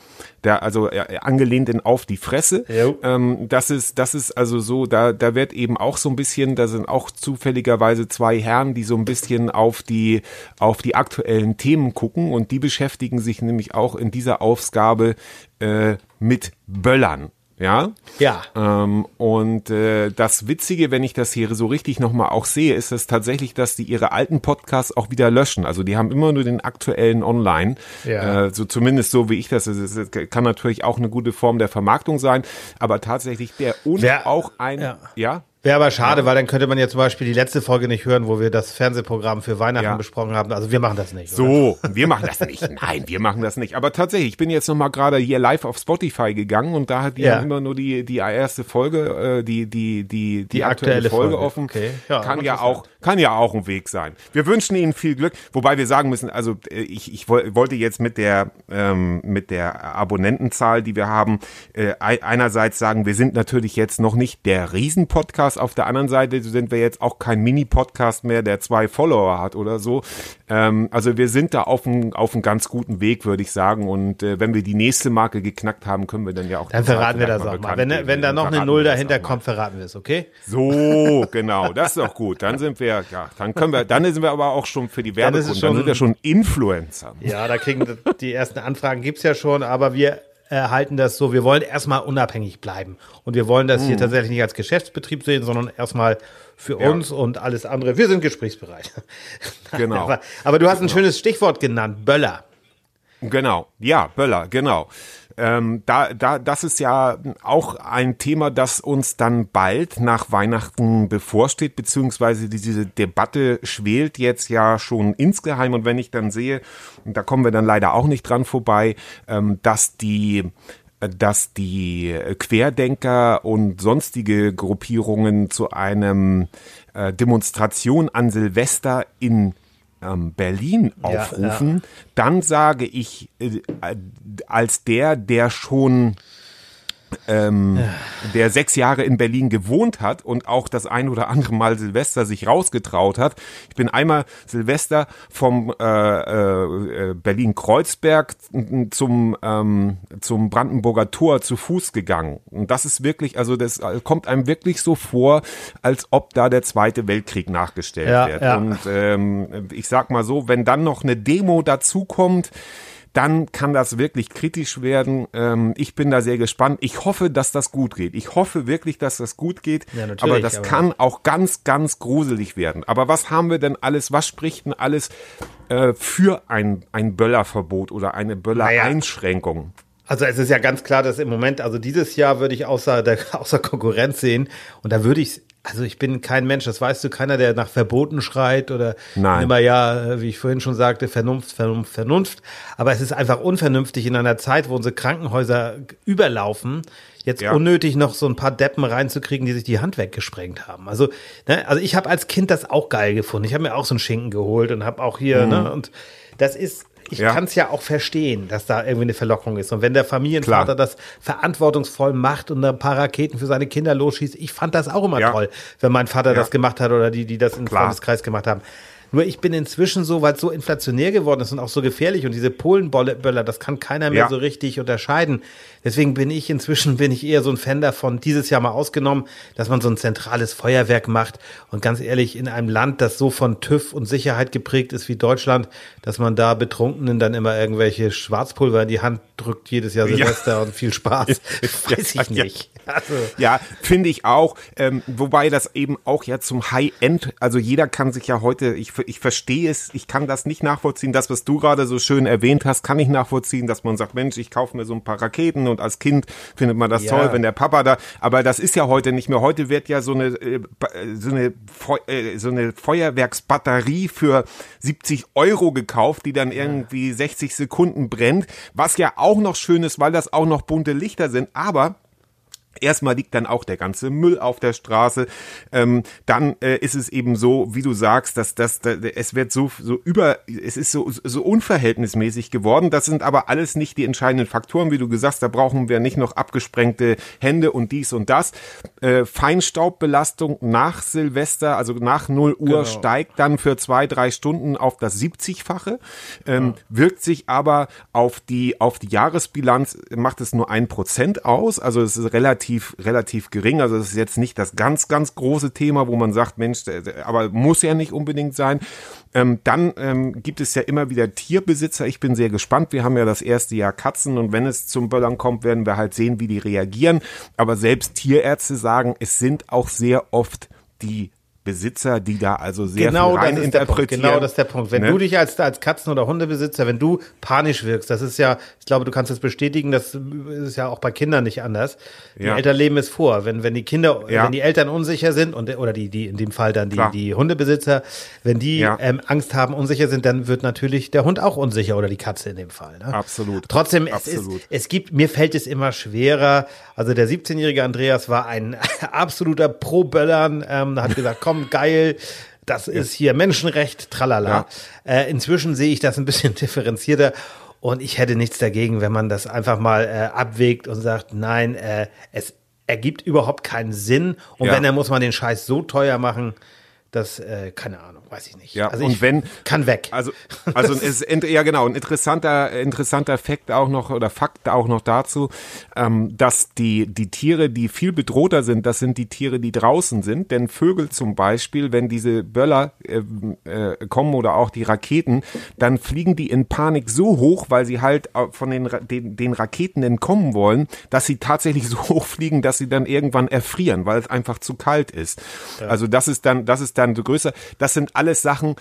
Der, also äh, angelehnt in Auf die Fresse. Ähm, das ist, das ist also so, da, da wird eben auch so ein bisschen, da sind auch zufälligerweise zwei Herren, die so ein bisschen auf die, auf die aktuellen Themen gucken und die beschäftigen sich nämlich auch in dieser Ausgabe äh, mit Böllern. Ja. Ja. Ähm, und äh, das Witzige, wenn ich das hier so richtig nochmal auch sehe, ist es tatsächlich, dass die ihre alten Podcasts auch wieder löschen. Also die haben immer nur den aktuellen online. Ja. Äh, so zumindest so wie ich das. Es kann natürlich auch eine gute Form der Vermarktung sein, aber tatsächlich der und Wer- auch ein ja. ja. Wäre aber schade, weil dann könnte man ja zum Beispiel die letzte Folge nicht hören, wo wir das Fernsehprogramm für Weihnachten Ja. besprochen haben. Also wir machen das nicht. Oder? So, wir machen das nicht. Nein, wir machen das nicht. Aber tatsächlich, ich bin jetzt noch mal gerade hier live auf Spotify gegangen und da hat die Ja. immer nur die die erste Folge, äh, die die die die, aktuelle, aktuelle Folge, Folge. offen. Okay. Ja, kann ja interessant. auch kann ja auch ein Weg sein. Wir wünschen Ihnen viel Glück, wobei wir sagen müssen, also äh, ich ich woll- wollte jetzt mit der ähm, mit der Abonnentenzahl, die wir haben, äh, ei- einerseits sagen, wir sind natürlich jetzt noch nicht der Riesenpodcast, auf der anderen Seite sind wir jetzt auch kein Mini-Podcast mehr, der zwei Follower hat oder so. Ähm, also wir sind da auf einem auf einem ganz guten Weg, würde ich sagen. Und äh, wenn wir die nächste Marke geknackt haben, können wir dann ja auch. Dann verraten wir das auch mal. Wenn, wenn da noch eine Null dahinter auch kommt, verraten wir es, okay? So, genau, das ist doch gut. Dann sind wir, ja, dann können wir, dann sind wir aber auch schon für die Dann es Werbekunden, dann schon- sind wir schon Influencer. Ja, da kriegen die ersten Anfragen gibt's ja schon, aber wir erhalten das so, wir wollen erstmal unabhängig bleiben. Und wir wollen das hier Mhm. tatsächlich nicht als Geschäftsbetrieb sehen, sondern erstmal für uns und alles andere. Wir sind gesprächsbereit. Genau. aber, aber du hast ein schönes Stichwort genannt, Böller. Genau, ja, Böller, genau. Ähm, da, da, das ist ja auch ein Thema, das uns dann bald nach Weihnachten bevorsteht, beziehungsweise diese Debatte schwelt jetzt ja schon insgeheim. Und wenn ich dann sehe, da kommen wir dann leider auch nicht dran vorbei, ähm, dass die dass die Querdenker und sonstige Gruppierungen zu einem äh, Demonstration an Silvester in ähm, Berlin Ja, aufrufen, dann sage ich äh, äh, als der, der schon ähm, der sechs Jahre in Berlin gewohnt hat und auch das ein oder andere Mal Silvester sich rausgetraut hat. Ich bin einmal Silvester vom äh, äh, Berlin-Kreuzberg zum, ähm, zum Brandenburger Tor zu Fuß gegangen. Und das ist wirklich, also das kommt einem wirklich so vor, als ob da der Zweite Weltkrieg nachgestellt Ja, wird. ja. Und ähm, ich sag mal so, wenn dann noch eine Demo dazukommt, dann kann das wirklich kritisch werden. Ähm, ich bin da sehr gespannt. Ich hoffe, dass das gut geht. Ich hoffe wirklich, dass das gut geht. Ja, aber das aber- kann auch ganz, ganz gruselig werden. Aber was haben wir denn alles? Was spricht denn alles äh, für ein, ein Böllerverbot oder eine Böllereinschränkung? Also es ist ja ganz klar, dass im Moment, also dieses Jahr würde ich außer, der, außer Konkurrenz sehen und da würde ich, also ich bin kein Mensch, das weißt du, keiner, der nach Verboten schreit oder Nein. immer ja, wie ich vorhin schon sagte, Vernunft, Vernunft, Vernunft. Aber es ist einfach unvernünftig in einer Zeit, wo unsere Krankenhäuser überlaufen, jetzt Ja. unnötig noch so ein paar Deppen reinzukriegen, die sich die Hand weggesprengt haben. Also, ne, also ich habe als Kind das auch geil gefunden. Ich habe mir auch so einen Schinken geholt und habe auch hier, ne, und das ist, ich. Ja. kann es ja auch verstehen, dass da irgendwie eine Verlockung ist. Und wenn der Familienvater Klar. das verantwortungsvoll macht und ein paar Raketen für seine Kinder losschießt, ich fand das auch immer Ja. toll, wenn mein Vater Ja. das gemacht hat oder die, die das im. Freundeskreis gemacht haben. Nur ich bin inzwischen so, weil es so inflationär geworden ist und auch so gefährlich und diese Polenböller, das kann keiner mehr so richtig unterscheiden. Deswegen bin ich inzwischen bin ich eher so ein Fan davon, dieses Jahr mal ausgenommen, dass man so ein zentrales Feuerwerk macht. Und ganz ehrlich, in einem Land, das so von TÜV und Sicherheit geprägt ist wie Deutschland, dass man da Betrunkenen dann immer irgendwelche Schwarzpulver in die Hand drückt jedes Jahr Ja. Silvester und viel Spaß, weiß ich ja. nicht. Also, Ja, finde ich auch. Ähm, wobei das eben auch ja zum High-End, also jeder kann sich ja heute, ich, ich verstehe es, ich kann das nicht nachvollziehen. Das, was du gerade so schön erwähnt hast, kann ich nachvollziehen, dass man sagt, Mensch, ich kaufe mir so ein paar Raketen und als Kind findet man das Ja. toll, wenn der Papa da, aber das ist ja heute nicht mehr. Heute wird ja so eine, äh, äh, so eine, Feu äh, so eine Feuerwerksbatterie für 70 Euro gekauft, die dann irgendwie 60 Sekunden brennt, was ja auch noch schön ist, weil das auch noch bunte Lichter sind, aber Erstmal liegt dann auch der ganze Müll auf der Straße. Ähm, dann äh, ist es eben so, wie du sagst, dass das, da, es wird so so über, es ist so so unverhältnismäßig geworden. Das sind aber alles nicht die entscheidenden Faktoren, wie du gesagt hast. Da brauchen wir nicht noch abgesprengte Hände und dies und das. Äh, Feinstaubbelastung nach Silvester, also nach 0 Uhr steigt dann für zwei drei Stunden auf das 70-fache. Ähm, Wirkt sich aber auf die auf die Jahresbilanz macht es nur ein Prozent aus. Also es ist relativ relativ gering. Also es ist jetzt nicht das ganz ganz große Thema, wo man sagt, Mensch, aber muss ja nicht unbedingt sein. Ähm, dann ähm, gibt es ja immer wieder Tierbesitzer. Ich bin sehr gespannt. Wir haben ja das erste Jahr Katzen und wenn es zum Böllern kommt, werden wir halt sehen, wie die reagieren. Aber selbst Tierärzte sagen, es sind auch sehr oft die Besitzer, die da also sehr genau viel das rein ist der Punkt. interpretieren. Genau das ist der Punkt. Wenn Ne? du dich als, als Katzen- oder Hundebesitzer, wenn du panisch wirkst, das ist ja, ich glaube, du kannst das bestätigen, das ist ja auch bei Kindern nicht anders. Die Ja. Eltern leben es vor. Wenn, wenn die Kinder, Ja. wenn die Eltern unsicher sind und, oder die, die, in dem Fall dann die, Klar. die Hundebesitzer, wenn die Ja. ähm, Angst haben, unsicher sind, dann wird natürlich der Hund auch unsicher oder die Katze in dem Fall. Ne? Absolut. Trotzdem, es, Absolut. ist, es gibt, mir fällt es immer schwerer. Also der 17-jährige Andreas war ein absoluter Pro-Böllern, ähm, hat gesagt, komm, geil, das ist hier Menschenrecht, tralala. Äh, inzwischen sehe ich das ein bisschen differenzierter. Und ich hätte nichts dagegen, wenn man das einfach mal äh, abwägt und sagt, nein, äh, es ergibt überhaupt keinen Sinn. Und Ja. wenn, dann muss man den Scheiß so teuer machen, dass, äh, keine Ahnung, weiß ich nicht. Ja, also und wenn- kann weg. Also, also ist ja genau ein interessanter interessanter Fakt auch noch oder Fakt auch noch dazu, ähm, dass die die Tiere, die viel bedrohter sind, das sind die Tiere, die draußen sind. Denn Vögel zum Beispiel, wenn diese Böller äh, äh, kommen oder auch die Raketen, dann fliegen die in Panik so hoch, weil sie halt von den den, den Raketen entkommen wollen, dass sie tatsächlich so hoch fliegen, dass sie dann irgendwann erfrieren, weil es einfach zu kalt ist. Also das ist dann das ist dann so größer. Das sind alles Sachen,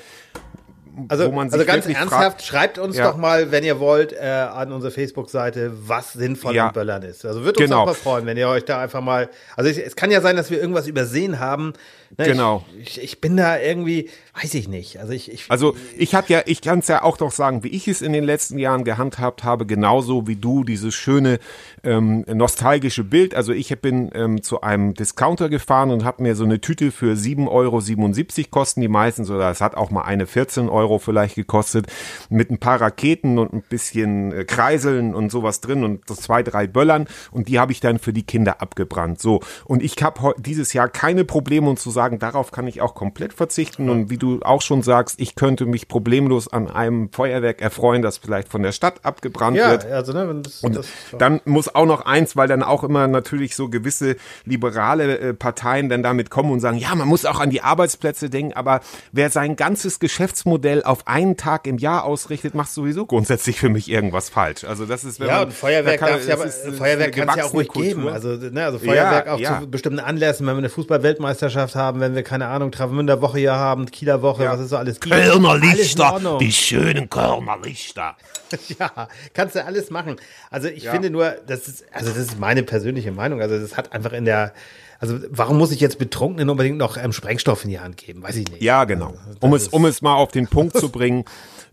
Also, wo man also ganz ernsthaft, fragt- schreibt uns Ja. doch mal, wenn ihr wollt, äh, an unsere Facebook-Seite, was sinnvoll Ja. an Böllern ist. Also würde uns Genau. auch mal freuen, wenn ihr euch da einfach mal. Also ich, es kann ja sein, dass wir irgendwas übersehen haben. Ne, Genau. Ich, ich, ich bin da irgendwie, weiß ich nicht. Also ich, ich Also ich habe ja, ich kann es ja auch doch sagen, wie ich es in den letzten Jahren gehandhabt habe, genauso wie du dieses schöne ähm, nostalgische Bild. Also ich bin ähm, zu einem Discounter gefahren und habe mir so eine Tüte für 7,77 Euro kosten die meistens oder es hat auch mal eine 14 Euro vielleicht gekostet mit ein paar Raketen und ein bisschen äh, Kreiseln und sowas drin und so zwei drei Böllern und die habe ich dann für die Kinder abgebrannt. So und ich habe dieses Jahr keine Probleme und zu sagen, darauf kann ich auch komplett verzichten und wie du auch schon sagst, ich könnte mich problemlos an einem Feuerwerk erfreuen, das vielleicht von der Stadt abgebrannt ja, wird. also ne, das, Und das dann muss auch noch eins, weil dann auch immer natürlich so gewisse liberale äh, Parteien dann damit kommen und sagen, ja, man muss auch an die Arbeitsplätze denken, aber wer sein ganzes Geschäftsmodell auf einen Tag im Jahr ausrichtet, macht sowieso grundsätzlich für mich irgendwas falsch. Also das ist, wenn ja, man, und Feuerwerk kann- ja, ist, äh, Feuerwerk kann es ja auch ruhig gewachsene geben. Kultur. Also, ne, also Feuerwerk Ja, auch ja. zu bestimmten Anlässen, wenn wir eine Fußball-Weltmeisterschaft haben, wenn wir, keine Ahnung, Travemünder Woche hier haben, Kieler Woche, Ja. was es so alles gibt. Kölner Alles in Lichter, Ordnung. die schönen Kölner Lichter. Ja, kannst du alles machen. Also ich finde nur, das ist, also das ist meine persönliche Meinung. Also das hat einfach in der, also warum muss ich jetzt Betrunkenen unbedingt noch ähm, Sprengstoff in die Hand geben? Weiß ich nicht. Ja, genau. Also, Um es, um es mal auf den Punkt zu bringen,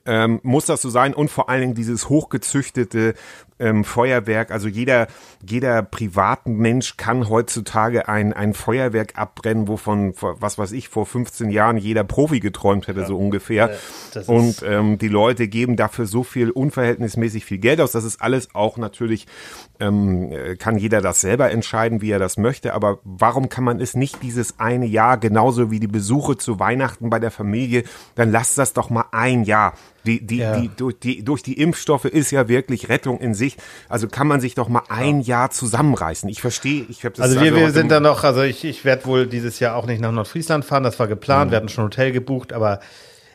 ähm, muss das so sein und vor allen Dingen dieses hochgezüchtete ähm, Feuerwerk, also jeder, jeder privaten Mensch kann heutzutage ein, ein Feuerwerk abbrennen, wovon, was weiß ich, vor 15 Jahren jeder Profi geträumt hätte, so ungefähr. ist- Und ähm, die Leute geben dafür so viel unverhältnismäßig viel Geld aus. Das ist alles auch natürlich, ähm, äh, kann jeder das selber entscheiden, wie er das möchte. Aber warum kann man es nicht dieses eine Jahr, genauso wie die Besuche zu Weihnachten bei der Familie, dann lasst das doch mal ein Jahr. Die, die, Ja. die, durch, die, durch die Impfstoffe ist ja wirklich Rettung in sich. Also kann man sich doch mal ein Jahr zusammenreißen. Ich verstehe, ich habe das Also wir, wir heute- sind dann noch, also ich, ich werde wohl dieses Jahr auch nicht nach Nordfriesland fahren, das war geplant, wir hatten schon ein Hotel gebucht, aber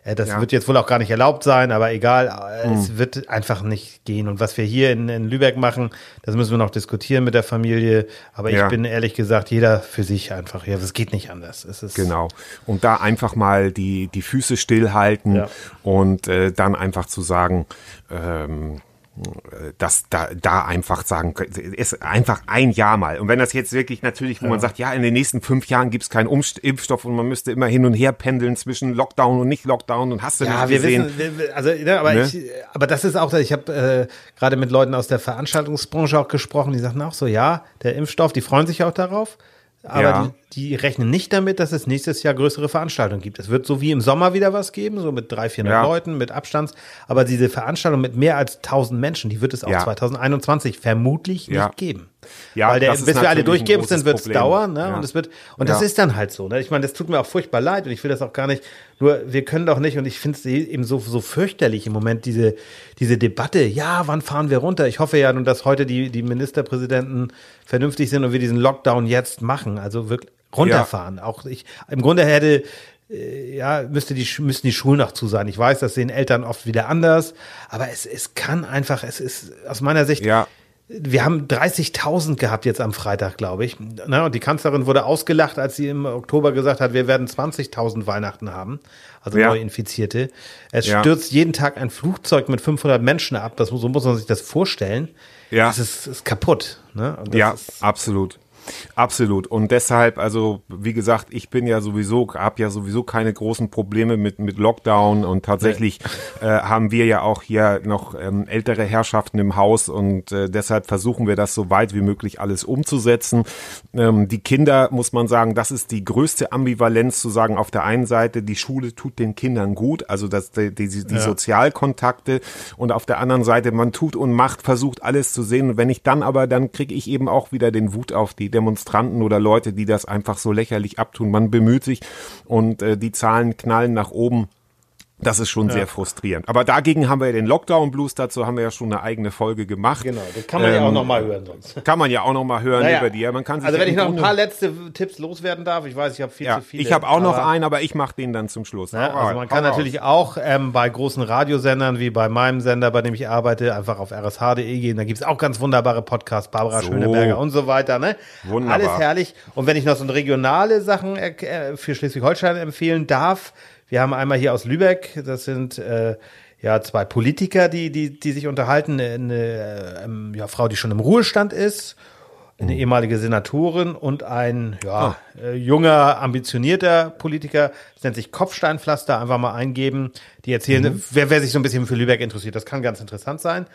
das Ja. wird jetzt wohl auch gar nicht erlaubt sein, aber egal, äh, es wird einfach nicht gehen. Und was wir hier in, in Lübeck machen, das müssen wir noch diskutieren mit der Familie, aber ich Ja. bin ehrlich gesagt, jeder für sich einfach, ja, es geht nicht anders. Es ist, Genau. Und da einfach mal die, die Füße stillhalten Ja. und äh, dann einfach zu sagen, ähm, äh, dass da, da einfach sagen, ist einfach ein Jahr mal. Und wenn das jetzt wirklich natürlich, wo man sagt, ja, in den nächsten fünf Jahren gibt es keinen Umst Impfstoff und man müsste immer hin und her pendeln zwischen Lockdown und nicht Lockdown und hast du Ja, nicht wir gesehen. wissen, wir- also, ne, aber, Ne? ich, aber das ist auch, ich habe äh, gerade mit Leuten aus der Veranstaltungsbranche auch gesprochen, die sagten auch so, ja, der Impfstoff, die freuen sich auch darauf, aber Ja. die, die rechnen nicht damit, dass es nächstes Jahr größere Veranstaltungen gibt. Es wird so wie im Sommer wieder was geben, so mit 300, 400 Ja. Leuten, mit Abstands, aber diese Veranstaltung mit mehr als 1000 Menschen, die wird es auch Ja. 2021 vermutlich nicht geben. Ja, Weil der, das ist bis wir alle durchgeimpft sind, wird es dauern, ne? Ja. Und es wird, und das ist dann halt so, ne? Ich meine, das tut mir auch furchtbar leid und ich will das auch gar nicht, nur wir können doch nicht, und ich finde es eben so, so fürchterlich im Moment, diese, diese Debatte, ja, wann fahren wir runter? Ich hoffe ja nun, dass heute die, die Ministerpräsidenten vernünftig sind und wir diesen Lockdown jetzt machen, also wirklich runterfahren. Auch ich, im Grunde hätte, äh, ja, müsste die, müssten die Schulen auch zu sein. Ich weiß, das sehen Eltern oft wieder anders, aber es, es kann einfach, es ist aus meiner Sicht, Ja. wir haben 30.000 gehabt jetzt am Freitag, glaube ich. Na, und die Kanzlerin wurde ausgelacht, als sie im Oktober gesagt hat, wir werden 20.000 Weihnachten haben, also Ja. Neuinfizierte. Es Ja. stürzt jeden Tag ein Flugzeug mit 500 Menschen ab. Das, so muss man sich das vorstellen. Ja. Das ist, ist kaputt. Ne? Ja, ist, absolut. Absolut. Und deshalb, also wie gesagt, ich bin ja sowieso, habe ja sowieso keine großen Probleme mit, mit Lockdown. Und tatsächlich äh, haben wir ja auch hier noch ähm, ältere Herrschaften im Haus. Und äh, deshalb versuchen wir das so weit wie möglich alles umzusetzen. Ähm, die Kinder, muss man sagen, das ist die größte Ambivalenz zu sagen, auf der einen Seite, die Schule tut den Kindern gut, also das, die, die, die Sozialkontakte. Und auf der anderen Seite, man tut und macht, versucht alles zu sehen. Und wenn ich dann aber, dann kriege ich eben auch wieder den Wut auf die Demonstranten oder Leute, die das einfach so lächerlich abtun. Man bemüht sich und äh, die Zahlen knallen nach oben. Das ist schon sehr frustrierend. Aber dagegen haben wir ja den Lockdown-Blues, dazu haben wir ja schon eine eigene Folge gemacht. genau, das kann man ja auch Ähm, noch mal hören sonst. Kann man ja auch noch mal hören Naja, über die. Man kann sich also ja wenn ich noch ein paar letzte Tipps loswerden darf, ich weiß, ich habe viel ja, zu viele. ich habe auch noch einen, aber ich mache den dann zum Schluss. Hau Also man kann natürlich auch ähm, bei großen Radiosendern wie bei meinem Sender, bei dem ich arbeite, einfach auf rsh.de gehen. Da gibt's auch ganz wunderbare Podcasts, Barbara So. Schöneberger und so weiter. Ne? Wunderbar. Alles herrlich. Und wenn ich noch so regionale Sachen äh, für Schleswig-Holstein empfehlen darf, wir haben einmal hier aus Lübeck, das sind äh, ja zwei Politiker, die, die, die sich unterhalten. Eine, eine ähm, ja, Frau, die schon im Ruhestand ist eine ehemalige Senatorin und ein ja, äh, junger, ambitionierter Politiker, das nennt sich Kopfsteinpflaster, einfach mal eingeben. Die erzählen, wer, wer sich so ein bisschen für Lübeck interessiert, das kann ganz interessant sein.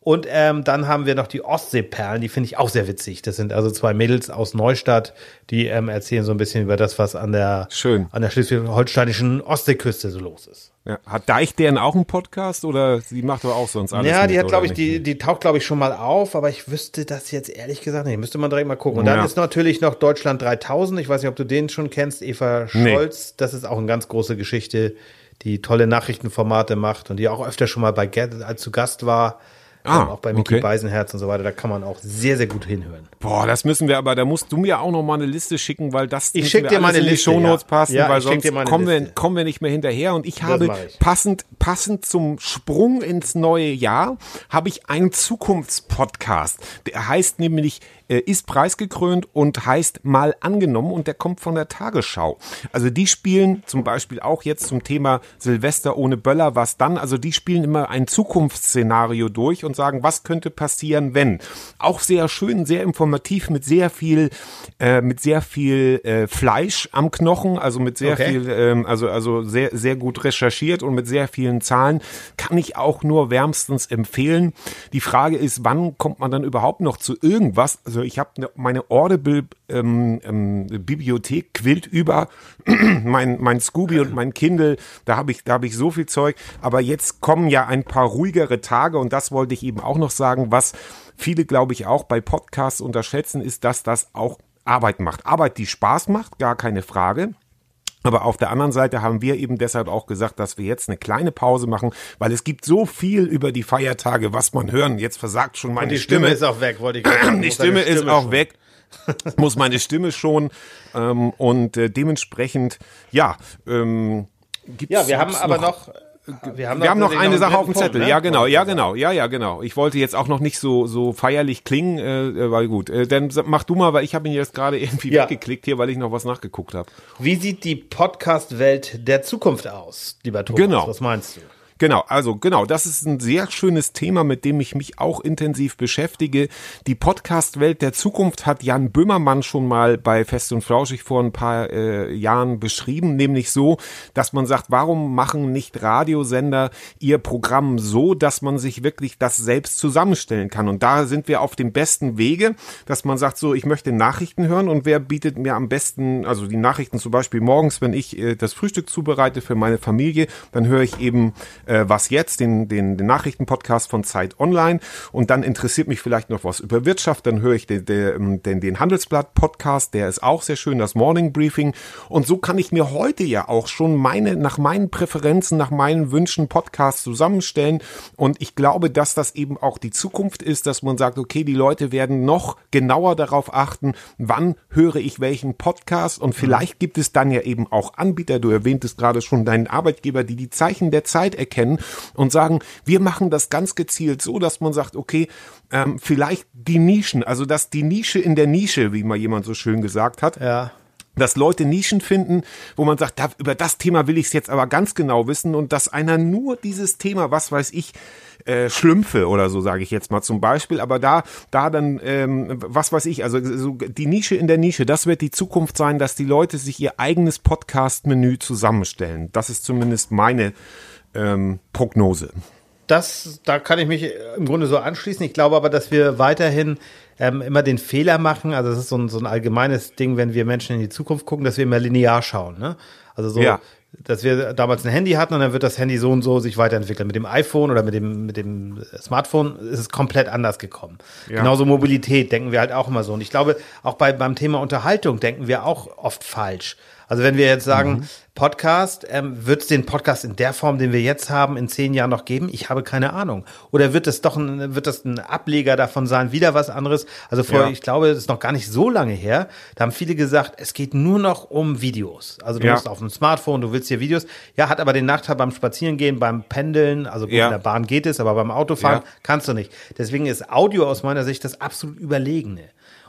Und ähm, dann haben wir noch die Ostseeperlen, die finde ich auch sehr witzig. Das sind also zwei Mädels aus Neustadt, die ähm, erzählen so ein bisschen über das, was an der, Schön. an der schleswig-holsteinischen Ostseeküste so los ist. Ja. Hat Deichstern auch einen Podcast oder sie macht doch auch sonst alles? Ja, mit, die hat, glaube ich, die, die taucht, glaube ich, schon mal auf, aber ich wüsste das jetzt ehrlich gesagt nicht. Müsste man direkt mal gucken. Und dann Ja. ist natürlich noch Deutschland 3000. Ich weiß nicht, ob du den schon kennst, Eva Nee. Scholz. Das ist auch eine ganz große Geschichte, die tolle Nachrichtenformate macht und die auch öfter schon mal bei Get als zu Gast war. Ah, Ähm, auch bei Mickey okay. Beisenherz und so weiter. Da kann man auch sehr, sehr gut hinhören. Boah, das müssen wir aber, da musst du mir auch noch mal eine Liste schicken, weil das Ich schick dir meine in die Shownotes ja. passen, Ja, weil sonst kommen wir, kommen wir nicht mehr hinterher. Und ich habe ich. passend, passend zum Sprung ins neue Jahr, habe ich einen Zukunftspodcast. Der heißt nämlich ist preisgekrönt und heißt mal angenommen und der kommt von der Tagesschau. Also die spielen zum Beispiel auch jetzt zum Thema Silvester ohne Böller, was dann, also die spielen immer ein Zukunftsszenario durch und sagen, was könnte passieren, wenn. Auch sehr schön, sehr informativ, mit sehr viel, äh, mit sehr viel äh, Fleisch am Knochen, also mit sehr Okay. viel, ähm, also, also sehr, sehr gut recherchiert und mit sehr vielen Zahlen, kann ich auch nur wärmstens empfehlen. Die Frage ist, wann kommt man dann überhaupt noch zu irgendwas? Also ich habe ne, meine Audible ähm, ähm, quillt über mein mein Scooby und mein Kindle, da habe ich da habe ich so viel Zeug, aber jetzt kommen ja ein paar ruhigere Tage und das wollte ich eben auch noch sagen, was viele glaube ich auch bei Podcasts unterschätzen, ist, dass das auch Arbeit macht. Arbeit, die Spaß macht, gar keine Frage. Aber auf der anderen Seite haben wir eben deshalb auch gesagt, dass wir jetzt eine kleine Pause machen, weil es gibt so viel über die Feiertage, was man hören. Jetzt versagt schon meine Die Stimme, Stimme. ist auch weg, wollte ich gerade sagen. Die deine Stimme ist auch schon. weg. Muss meine Stimme schon. Ähm, und äh, dementsprechend, ja, ähm, gibt's, Ja, wir haben aber noch, wir haben wir haben noch eine Sache auf dem Zettel. Punkt, Ja, ne? genau, ja, genau, ja, ja, genau. Ich wollte jetzt auch noch nicht so so feierlich klingen, äh, äh, weil gut. Äh, dann mach du mal, weil ich habe ihn jetzt gerade irgendwie Ja. weggeklickt hier, weil ich noch was nachgeguckt habe. Wie sieht die Podcast-Welt der Zukunft aus, lieber Thomas? Genau. Was meinst du? Genau, also genau, das ist ein sehr schönes Thema, mit dem ich mich auch intensiv beschäftige. Die Podcast-Welt der Zukunft hat Jan Böhmermann schon mal bei Fest und Flauschig vor ein paar äh, Jahren beschrieben, nämlich so, dass man sagt, warum machen nicht Radiosender ihr Programm so, dass man sich wirklich das selbst zusammenstellen kann? Und da sind wir auf dem besten Wege, dass man sagt, so, ich möchte Nachrichten hören und wer bietet mir am besten, also die Nachrichten zum Beispiel morgens, wenn ich äh, das Frühstück zubereite für meine Familie, dann höre ich eben äh, was jetzt, den, den, den Nachrichtenpodcast von Zeit Online. Und dann interessiert mich vielleicht noch was über Wirtschaft, dann höre ich den, den, den, den Handelsblatt-Podcast, der ist auch sehr schön, das Morning Briefing. Und so kann ich mir heute ja auch schon meine, nach meinen Präferenzen, nach meinen Wünschen Podcasts zusammenstellen. Und ich glaube, dass das eben auch die Zukunft ist, dass man sagt, okay, die Leute werden noch genauer darauf achten, wann höre ich welchen Podcast. Und vielleicht gibt es dann ja eben auch Anbieter, du erwähntest gerade schon deinen Arbeitgeber, die die Zeichen der Zeit erkennen und sagen, wir machen das ganz gezielt so, dass man sagt, okay, ähm, vielleicht die Nischen, also dass die Nische in der Nische, wie mal jemand so schön gesagt hat, Ja. dass Leute Nischen finden, wo man sagt, da, über das Thema will ich es jetzt aber ganz genau wissen und dass einer nur dieses Thema, was weiß ich, äh, Schlümpfe oder so sage ich jetzt mal zum Beispiel, aber da, da dann, ähm, was weiß ich, also so die Nische in der Nische, das wird die Zukunft sein, dass die Leute sich ihr eigenes Podcast-Menü zusammenstellen. Das ist zumindest meine ähm, Prognose. Das, da kann ich mich im Grunde so anschließen. Ich glaube aber, dass wir weiterhin ähm, immer den Fehler machen. Also das ist so ein, so ein allgemeines Ding, wenn wir Menschen in die Zukunft gucken, dass wir immer linear schauen. Ne? Also so, Ja. dass wir damals ein Handy hatten und dann wird das Handy so und so sich weiterentwickeln. Mit dem iPhone oder mit dem, mit dem Smartphone ist es komplett anders gekommen. Ja. Genauso Mobilität denken wir halt auch immer so. Und ich glaube, auch bei, beim Thema Unterhaltung denken wir auch oft falsch. Also wenn wir jetzt sagen, Mhm. Podcast, ähm, wird es den Podcast in der Form, den wir jetzt haben, in zehn Jahren noch geben? Ich habe keine Ahnung. Oder wird es doch ein, wird das ein Ableger davon sein, wieder was anderes? Also vor, Ja. ich glaube, das ist noch gar nicht so lange her. Da haben viele gesagt, es geht nur noch um Videos. Also du Ja. musst auf dem Smartphone, du willst hier Videos. Ja, hat aber den Nachteil beim Spazierengehen, beim Pendeln, also gut, Ja. in der Bahn geht es, aber beim Autofahren Ja. kannst du nicht. Deswegen ist Audio aus meiner Sicht das absolut Überlegene.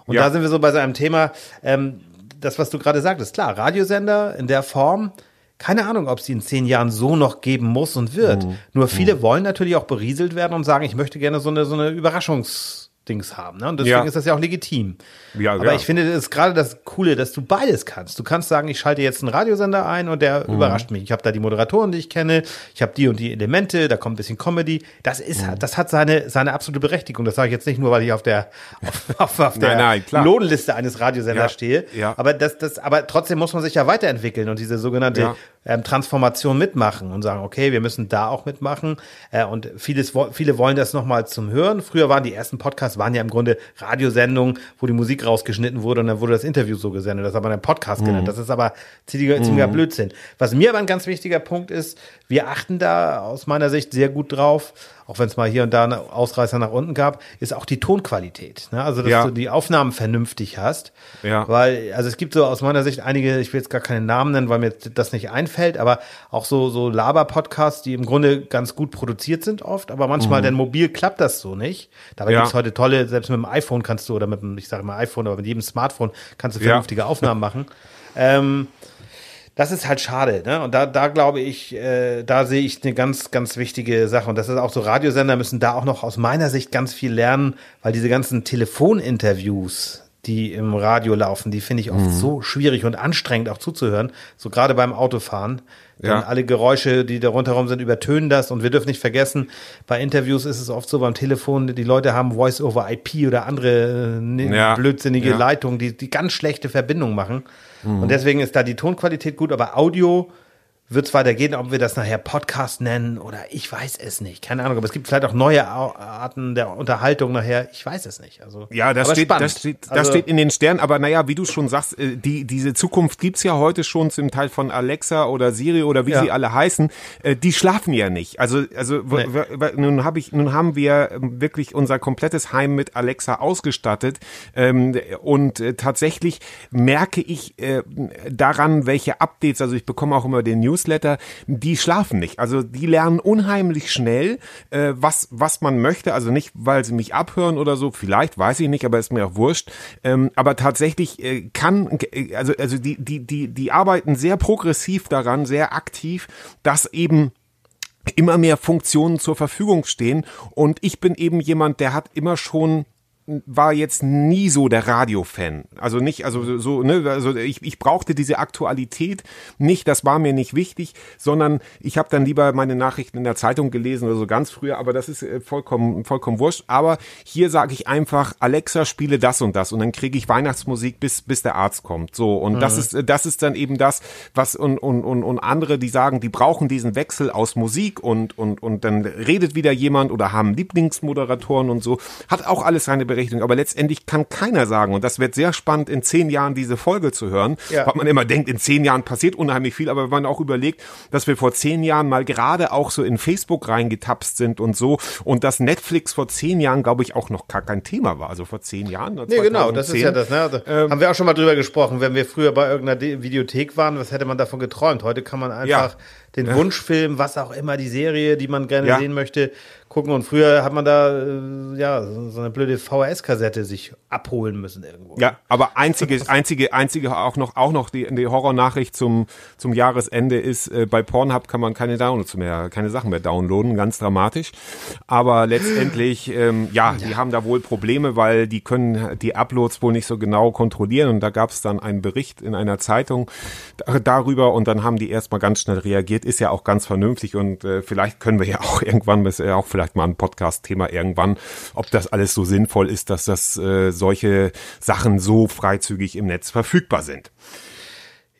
Und da sind wir so bei so einem Thema, ähm, das, was du gerade sagtest, klar, Radiosender in der Form, keine Ahnung, ob es die in zehn Jahren so noch geben muss und wird. Mhm. Nur viele wollen natürlich auch berieselt werden und sagen, ich möchte gerne so eine, so eine Überraschungsdings haben. Ne? Und deswegen Ja. ist das ja auch legitim. Ja, Aber ja. ich finde, das ist gerade das Coole, dass du beides kannst. Du kannst sagen, ich schalte jetzt einen Radiosender ein und der Mhm. überrascht mich. Ich habe da die Moderatoren, die ich kenne, ich habe die und die Elemente, da kommt ein bisschen Comedy. Das ist, Mhm. das hat seine, seine absolute Berechtigung. Das sage ich jetzt nicht nur, weil ich auf der, auf, auf, auf der Nein, nein. Lohnliste eines Radiosenders Ja, stehe. ja. Aber das, das, aber trotzdem muss man sich ja weiterentwickeln und diese sogenannte. Ähm, Transformation mitmachen und sagen, okay, wir müssen da auch mitmachen. Äh, und vieles, viele wollen das nochmal zum Hören. Früher waren die ersten Podcasts, waren ja im Grunde Radiosendungen, wo die Musik rausgeschnitten wurde und dann wurde das Interview so gesendet. Das hat man ein Podcast Mhm. genannt. Das ist aber ziemlicher, ziemlicher Blödsinn. Was mir aber ein ganz wichtiger Punkt ist, wir achten da aus meiner Sicht sehr gut drauf, auch wenn es mal hier und da einen Ausreißer nach unten gab, ist auch die Tonqualität. Ne? Also, dass Ja. du die Aufnahmen vernünftig hast. Ja. Weil, also es gibt so aus meiner Sicht einige, ich will jetzt gar keine Namen nennen, weil mir das nicht einfällt, aber auch so, so Laber-Podcasts, die im Grunde ganz gut produziert sind oft, aber manchmal denn mobil klappt das so nicht. Dabei Ja. gibt's heute tolle, selbst mit dem iPhone kannst du, oder mit dem, ich sage mal iPhone, aber mit jedem Smartphone kannst du Ja. vernünftige Aufnahmen machen. Ähm, das ist halt schade, ne? Und da, da glaube ich, äh, da sehe ich eine ganz, ganz wichtige Sache. Und das ist auch so, Radiosender müssen da auch noch aus meiner Sicht ganz viel lernen, weil diese ganzen Telefoninterviews, die im Radio laufen, die finde ich Mhm. oft so schwierig und anstrengend auch zuzuhören. So gerade beim Autofahren. Denn Ja. alle Geräusche, die da rundherum sind, übertönen das. Und wir dürfen nicht vergessen, bei Interviews ist es oft so beim Telefon, die Leute haben Voice over IP oder andere äh, ne- Ja. blödsinnige Ja. Leitungen, die, die ganz schlechte Verbindungen machen. Und deswegen ist da die Tonqualität gut, aber Audio wird es weitergehen, ob wir das nachher Podcast nennen oder ich weiß es nicht. Keine Ahnung, aber es gibt vielleicht auch neue Arten der Unterhaltung nachher. Ich weiß es nicht. Also, Ja, das steht, spannend. das, steht, das Also, steht in den Sternen, aber naja, wie du schon sagst, äh, die, diese Zukunft gibt's ja heute schon zum Teil von Alexa oder Siri oder wie Ja. sie alle heißen, äh, die schlafen ja nicht. Also, also Nee. nun habe ich, nun haben wir ähm, wirklich unser komplettes Heim mit Alexa ausgestattet ähm, und äh, tatsächlich merke ich daran, welche Updates, also ich bekomme auch immer den Newsletter, die schlafen nicht. Also die lernen unheimlich schnell, äh, was, was man möchte. Also nicht, weil sie mich abhören oder so, vielleicht, weiß ich nicht, aber ist mir auch wurscht. Ähm, aber tatsächlich äh, kann, äh, also, also die, die, die, die arbeiten sehr progressiv daran, sehr aktiv, dass eben immer mehr Funktionen zur Verfügung stehen. Und ich bin eben jemand, der hat immer schon war jetzt nie so der Radio-Fan. Also nicht, also so, ne, also ich, ich brauchte diese Aktualität nicht, das war mir nicht wichtig, sondern ich habe dann lieber meine Nachrichten in der Zeitung gelesen oder so ganz früher, aber das ist äh, vollkommen, vollkommen wurscht. Aber hier sage ich einfach, Alexa, spiele das und das und dann kriege ich Weihnachtsmusik, bis, bis der Arzt kommt. So, und das ist, äh, das ist dann eben das, was und, und, und, und andere, die sagen, die brauchen diesen Wechsel aus Musik und, und, und dann redet wieder jemand oder haben Lieblingsmoderatoren und so, hat auch alles seine Berechtigung. Aber letztendlich kann keiner sagen, und das wird sehr spannend, in zehn Jahren diese Folge zu hören, Ja. weil man immer denkt, in zehn Jahren passiert unheimlich viel, aber wenn man auch überlegt, dass wir vor zehn Jahren mal gerade auch so in Facebook reingetapst sind und so und dass Netflix vor zehn Jahren, glaube ich, auch noch gar kein Thema war. Also vor zehn Jahren. Nee, genau, das ist ja das. Ne? Also, Ähm, haben wir auch schon mal drüber gesprochen, wenn wir früher bei irgendeiner De Videothek waren, was hätte man davon geträumt? Heute kann man einfach Ja. den Wunschfilm, was auch immer, die Serie, die man gerne Ja. sehen möchte, gucken. Und früher hat man da äh, ja so eine blöde VHS-Kassette sich abholen müssen irgendwo. Ja, aber einzige, einzige, einzige auch noch, auch noch die, die Horrornachricht zum, zum Jahresende ist, äh, bei Pornhub kann man keine Downloads mehr, keine Sachen mehr downloaden, ganz dramatisch. Aber letztendlich, ähm, ja, die haben da wohl Probleme, weil die können die Uploads wohl nicht so genau kontrollieren und da gab es dann einen Bericht in einer Zeitung da- darüber und dann haben die erstmal ganz schnell reagiert, ist ja auch ganz vernünftig und äh, vielleicht können wir ja auch irgendwann, ist ja auch vielleicht mal ein Podcast-Thema irgendwann, ob das alles so sinnvoll ist, dass das äh, solche Sachen so freizügig im Netz verfügbar sind.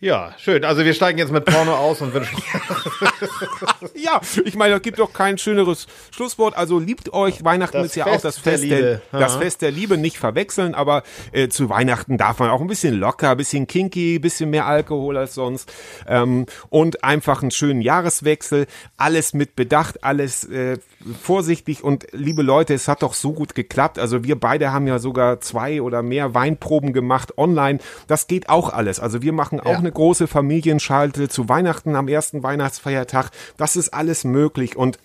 Ja, schön. Also wir steigen jetzt mit Porno aus und wünschen Ja, ich meine, es gibt doch kein schöneres Schlusswort. Also liebt euch. Weihnachten Das ist ja Fest auch das der Fest der, Liebe. das Aha. Fest der Liebe nicht verwechseln, aber äh, zu Weihnachten darf man auch ein bisschen locker, ein bisschen kinky, ein bisschen mehr Alkohol als sonst ähm, und einfach einen schönen Jahreswechsel. Alles mit Bedacht, alles äh, vorsichtig und liebe Leute, es hat doch so gut geklappt. Also wir beide haben ja sogar zwei oder mehr Weinproben gemacht online. Das geht auch alles. Also wir machen auch Ja. Eine große Familienschalte zu Weihnachten am ersten Weihnachtsfeiertag. Das ist alles möglich und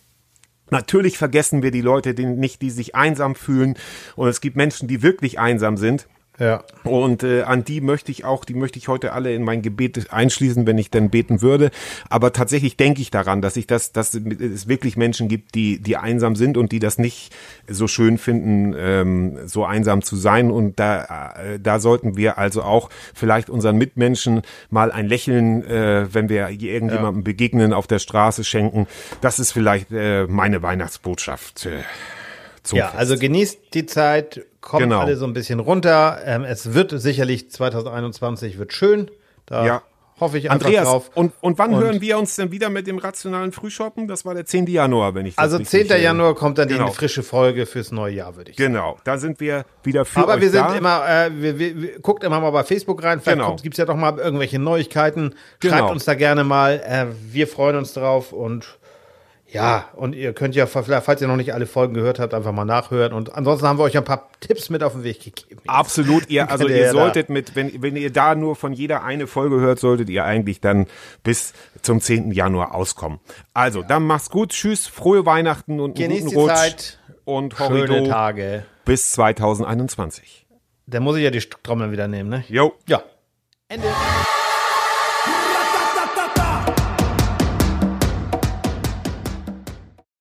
Natürlich vergessen wir die Leute die nicht, die sich einsam fühlen. Und es gibt Menschen, die wirklich einsam sind. Ja. Und äh, an die möchte ich auch, die möchte ich heute alle in mein Gebet einschließen, wenn ich denn beten würde. Aber tatsächlich denke ich daran, dass ich das, dass es wirklich Menschen gibt, die, die einsam sind und die das nicht so schön finden, ähm, so einsam zu sein. Und da, äh, da sollten wir also auch vielleicht unseren Mitmenschen mal ein Lächeln, äh, wenn wir irgendjemandem begegnen auf der Straße schenken. Das ist vielleicht äh, meine Weihnachtsbotschaft. Äh, Ja, Fest. also genießt die Zeit, kommt Genau. alle so ein bisschen runter. Ähm, es wird sicherlich 2021 wird schön. Da Ja. hoffe ich einfach Andreas, drauf. und, und wann Und- hören wir uns denn wieder mit dem rationalen Frühshoppen? Das war der 10. Januar, wenn ich das Also richtig, 10. äh, Januar kommt dann genau. die frische Folge fürs neue Jahr, würde ich sagen. Genau, da sind wir wieder für Aber wir sind da. immer, äh, wir, wir, wir, guckt immer mal bei Facebook rein, vielleicht Genau. gibt es ja doch mal irgendwelche Neuigkeiten. Schreibt Genau. uns da gerne mal. Äh, wir freuen uns drauf und Ja, und ihr könnt ja, falls ihr noch nicht alle Folgen gehört habt, einfach mal nachhören. Und ansonsten haben wir euch ein paar Tipps mit auf den Weg gegeben. Absolut, ihr, also ihr ja solltet mit, wenn, wenn ihr da nur von jeder eine Folge hört, solltet ihr eigentlich dann bis zum 10. Januar auskommen. Also, dann macht's gut, tschüss, frohe Weihnachten und einen Genießt guten die Rutsch. Zeit. Und Schöne Horrido Tage. bis 2021. Dann muss ich ja die Trommel wieder nehmen, ne? Jo. Ja. Ende.